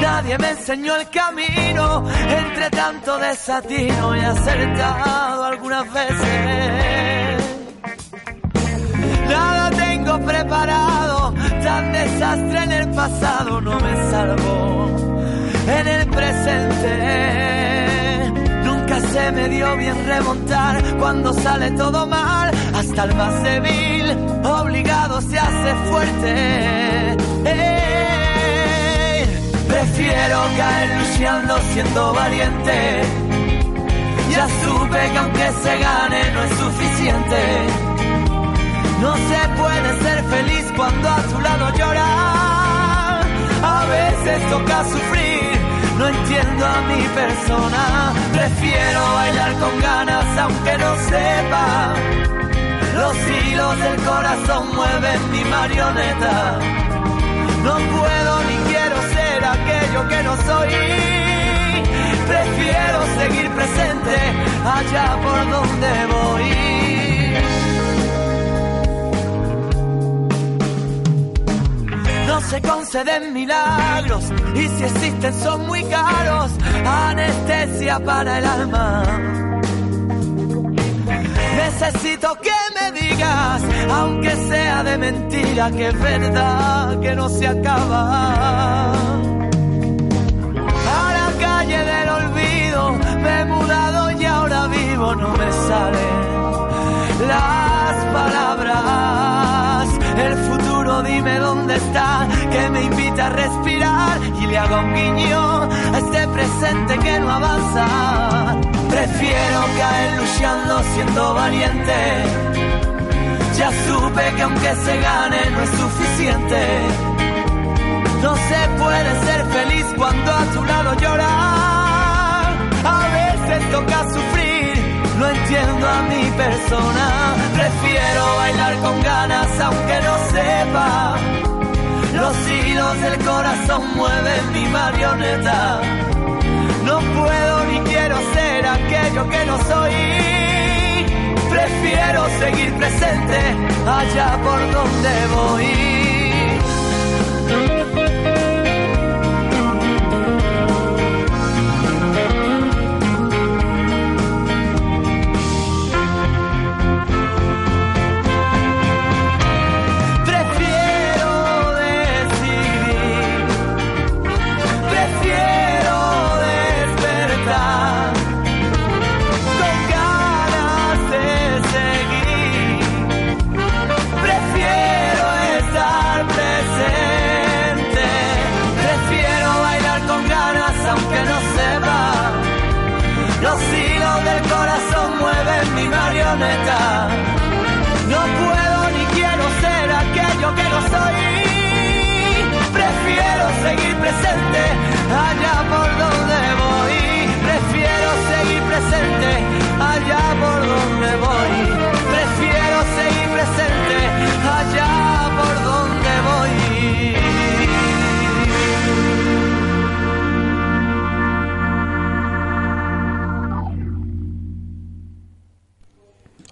Speaker 20: Nadie me enseñó el camino entre tanto desatino y acertado algunas veces. Nada tengo preparado, tan desastre en el pasado no me salvo en el presente. Nunca se me dio bien remontar cuando sale todo mal, hasta el más débil obligado se hace fuerte. Prefiero caer luchando siendo valiente. Ya supe que aunque se gane no es suficiente. No se puede ser feliz cuando a tu lado llora. A veces toca sufrir, no entiendo a mi persona. Prefiero bailar con ganas aunque no sepa. Los hilos del corazón mueven mi marioneta. No puedo ni quiero ser aquello que no soy. Prefiero seguir presente allá por donde voy. No se conceden milagros y si existen son muy caros. Anestesia para el alma. Necesito que me digas, aunque sea de mentira, que es verdad que no se acaba. A la calle del olvido me he mudado y ahora vivo, no me salen las palabras. El futuro dime dónde está, que me invita a respirar y le hago un guiño a este presente que no avanza Prefiero caer luchando siendo valiente. Ya supe que aunque se gane no es suficiente. No se puede ser feliz cuando a tu lado llorar. A veces toca sufrir, no entiendo a mi persona. Prefiero bailar con ganas aunque no sepa. Los hilos del corazón mueven mi marioneta. No puedo ni quiero ser aquello que no soy. Prefiero seguir presente allá por donde voy.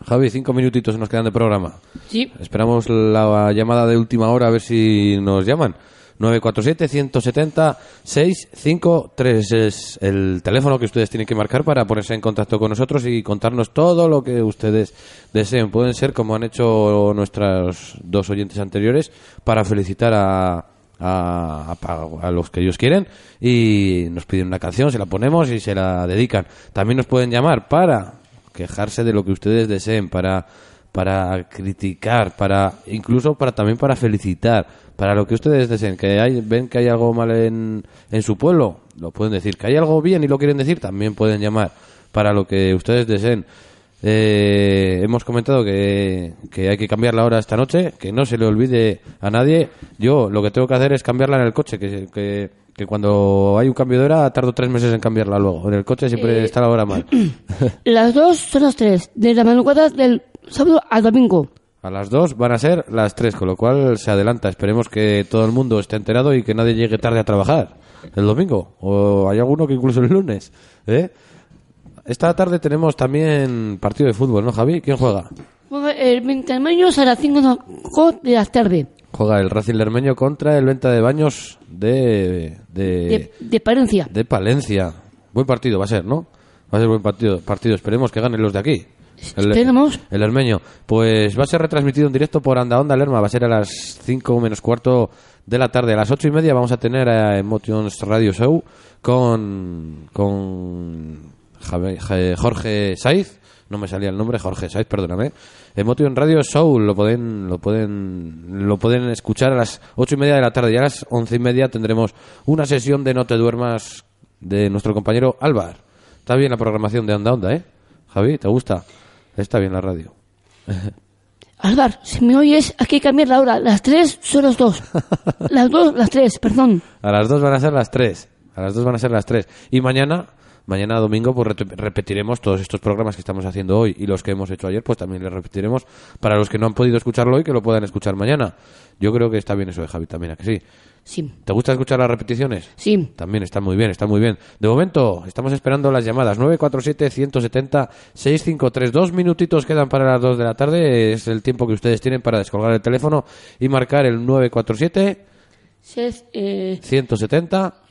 Speaker 6: Javi, cinco minutitos nos quedan de programa.
Speaker 13: Sí.
Speaker 6: Esperamos la llamada de última hora a ver si nos llaman. 947-170-653 es el teléfono que ustedes tienen que marcar para ponerse en contacto con nosotros y contarnos todo lo que ustedes deseen. Pueden ser como han hecho nuestros dos oyentes anteriores para felicitar a, a, a- a los que ellos quieren y nos piden una canción, se la ponemos y se la dedican. También nos pueden llamar para quejarse de lo que ustedes deseen, para para criticar, para incluso para también para felicitar, para lo que ustedes deseen, que hay, ven que hay algo mal en, en su pueblo, lo pueden decir, que hay algo bien y lo quieren decir, también pueden llamar para lo que ustedes deseen. Eh, hemos comentado que, que hay que cambiar la hora esta noche, que no se le olvide a nadie. Yo lo que tengo que hacer es cambiarla en el coche, que, que, que cuando hay un cambio de hora tardo tres meses en cambiarla luego. En el coche siempre
Speaker 13: Eh,
Speaker 6: está la hora mal. (clears throat)
Speaker 13: Las dos son las tres, de la madrugada del sábado al domingo.
Speaker 6: A las dos van a ser las tres, con lo cual se adelanta. Esperemos que todo el mundo esté enterado y que nadie llegue tarde a trabajar el domingo. O hay alguno que incluso el lunes. ¿eh? Esta tarde tenemos también partido de fútbol, ¿no, Javi? ¿Quién juega?
Speaker 13: El 20 de mayo a las 5 de la tarde.
Speaker 6: Juega el Racing Lermeño contra el Venta de Baños de, de,
Speaker 13: De, de Palencia.
Speaker 6: de Palencia. Buen partido va a ser, ¿no? Va a ser buen partido. partido. Esperemos que ganen los de aquí. El,
Speaker 13: Esperemos.
Speaker 6: El Lermeño. Pues va a ser retransmitido en directo por Anda Onda Lerma. Va a ser a las 5 menos cuarto de la tarde. A las ocho y media vamos a tener a Emotions Radio Show con, con Jorge Saiz. No me salía el nombre, Jorge Saiz, perdóname. Emotion Radio Show lo pueden, lo pueden, lo pueden escuchar a las ocho y media de la tarde y a las once y media tendremos una sesión de No te duermas de nuestro compañero Álvar. Está bien la programación de Onda Onda, ¿eh? Javi, ¿te gusta? Está bien la radio. (laughs)
Speaker 13: Álvar, si me oyes, hay que cambiar la hora. Las tres son las dos. (laughs) Las dos, las tres, perdón.
Speaker 6: A las dos van a ser las tres. A las dos van a ser las tres. Y mañana, mañana domingo, pues repetiremos todos estos programas que estamos haciendo hoy y los que hemos hecho ayer, pues también les repetiremos para los que no han podido escucharlo hoy, que lo puedan escuchar mañana. Yo creo que está bien eso de Javi también, ¿a que sí?
Speaker 13: Sí.
Speaker 6: ¿Te gusta escuchar las repeticiones?
Speaker 13: Sí.
Speaker 6: También está muy bien, está muy bien. De momento, estamos esperando las llamadas. 947-170-653. Dos minutitos quedan para las dos de la tarde. Es el tiempo que ustedes tienen para descolgar el teléfono y marcar el 947
Speaker 13: Seis, eh,
Speaker 6: 170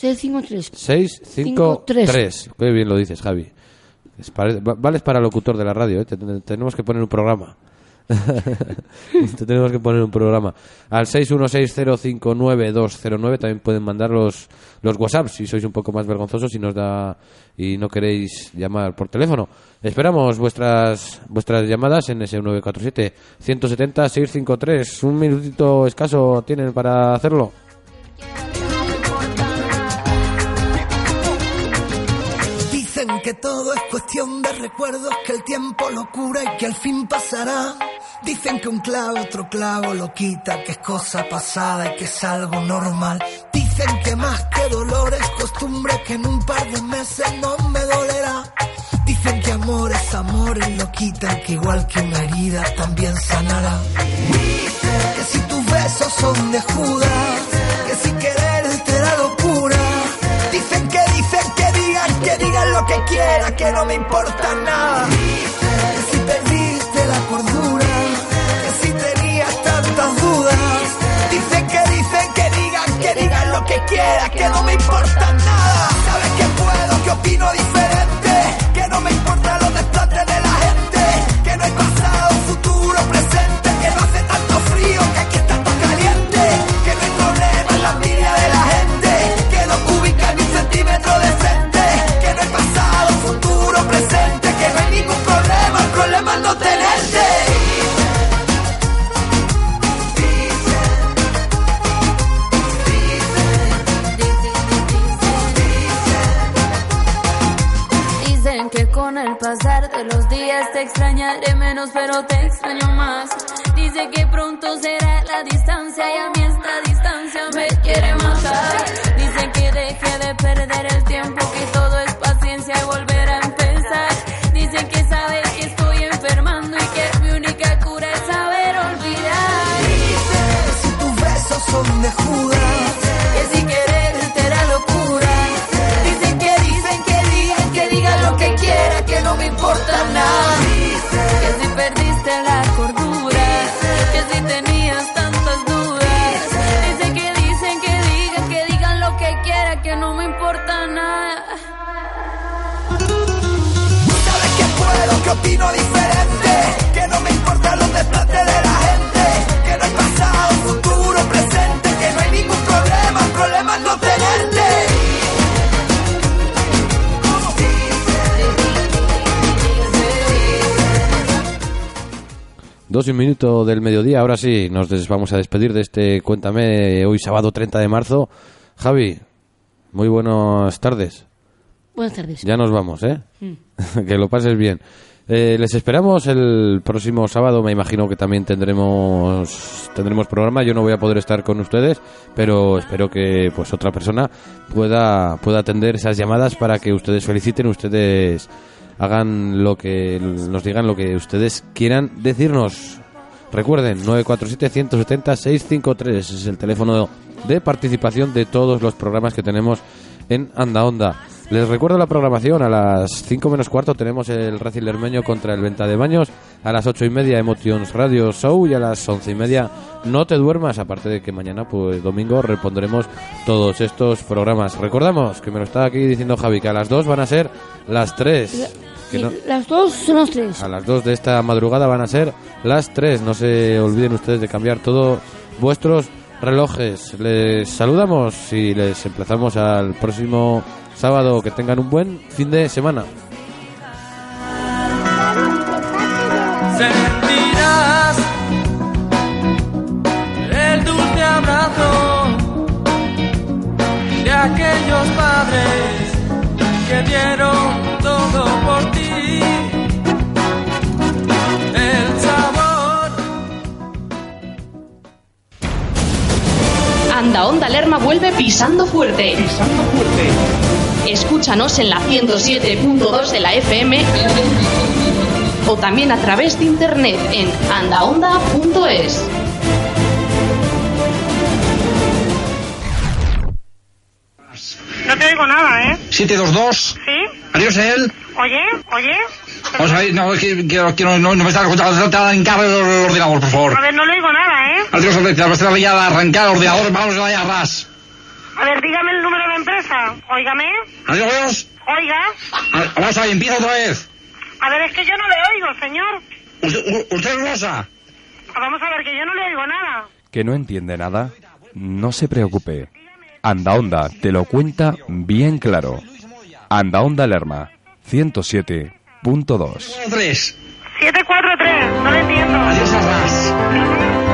Speaker 13: seis, cinco, tres.
Speaker 6: 653. Qué bien lo dices, Javi. Es va- Vales para locutor de la radio, ¿eh? Te- te- tenemos que poner un programa. (laughs) Te tenemos que poner un programa. Al 616059209 también pueden mandar los, los WhatsApp si sois un poco más vergonzosos y nos da y no queréis llamar por teléfono. Esperamos vuestras vuestras llamadas en ese 947 170 653. Un minutito escaso tienen para hacerlo.
Speaker 15: Todo es cuestión de recuerdos, que el tiempo lo cura y que al fin pasará. Dicen que un clavo otro clavo lo quita, que es cosa pasada y que es algo normal. Dicen que más que dolor es costumbre, que en un par de meses no me dolerá. Dicen que amor es amor y lo quitan, que igual que una herida también sanará. Dicen que si tus besos son de Judas, que si locura. Dicen que dicen que digan, que digan lo que quieran, que no me importa nada. Que si perdiste la cordura, que si tenías tantas dudas. Dicen que dicen que digan, que digan lo que quieran, que no me importa nada. Sabes que puedo, que opino
Speaker 21: menos, pero te
Speaker 15: opino diferente, que no me importa los desplantes de la gente, que no hay pasado, futuro, presente, que no hay ningún problema, el problema es no tenerte.
Speaker 6: Dos y un minuto del mediodía, ahora sí, nos des- vamos a despedir de este Cuéntame hoy sábado 30 de marzo. Javi, muy buenas tardes.
Speaker 13: Buenas tardes.
Speaker 6: Ya nos vamos, ¿eh?
Speaker 13: Mm. (laughs)
Speaker 6: que lo pases bien. Eh, les esperamos el próximo sábado. Me imagino que también tendremos tendremos programa. Yo no voy a poder estar con ustedes, pero espero que pues otra persona pueda pueda atender esas llamadas para que ustedes feliciten, ustedes hagan lo que nos digan lo que ustedes quieran decirnos. Recuerden 947 170 653 ese es el teléfono de participación de todos los programas que tenemos en Anda Onda. Les recuerdo la programación, a las 5 menos cuarto tenemos el Racing Lermeño contra el Venta de Baños, a las 8 y media Emotions Radio Show y a las 11 y media No Te Duermas, aparte de que mañana, pues domingo, repondremos todos estos programas. Recordamos, que me lo estaba aquí diciendo Javi, que a las 2 van a ser las 3. Que
Speaker 13: Sí,
Speaker 6: no-
Speaker 13: Las dos son las tres.
Speaker 6: a las 2 de esta madrugada van a ser las 3. No se olviden ustedes de cambiar todos vuestros relojes. Les saludamos y les emplazamos al próximo sábado. Que tengan un buen fin de semana.
Speaker 20: Sentirás el dulce abrazo de aquellos padres que dieron todo por ti. El sabor
Speaker 4: Anda Onda Lerma vuelve pisando fuerte. Pisando fuerte. Escúchanos en la 107.2 de la FM o también a través de internet en andaonda.es.
Speaker 1: No te oigo nada, ¿eh?
Speaker 2: 722.
Speaker 1: ¿Sí?
Speaker 2: Adiós, él.
Speaker 1: Oye, oye.
Speaker 2: Vamos a ver, no, es que, que- que no, no, me está escuchando. Trata de encargar el ordenador, por favor.
Speaker 1: A ver, no le oigo nada, ¿eh?
Speaker 2: Adiós, Alberto. La ya de arrancar el ordenador. Vamos a la ras.
Speaker 1: A ver, dígame el número de empresa. Óigame.
Speaker 2: Adiós.
Speaker 1: Oiga.
Speaker 2: A- Vamos a ver, empieza otra vez.
Speaker 1: A ver, es que yo no le oigo, señor.
Speaker 2: Usted, usted es Rosa.
Speaker 1: Vamos a ver, que yo no le oigo nada.
Speaker 3: ¿Que no entiende nada? No se preocupe. Anda Onda te lo cuenta bien claro. Anda Onda Lerma 107.2.
Speaker 2: 3.
Speaker 1: 743, no lo entiendo.
Speaker 2: Adiós.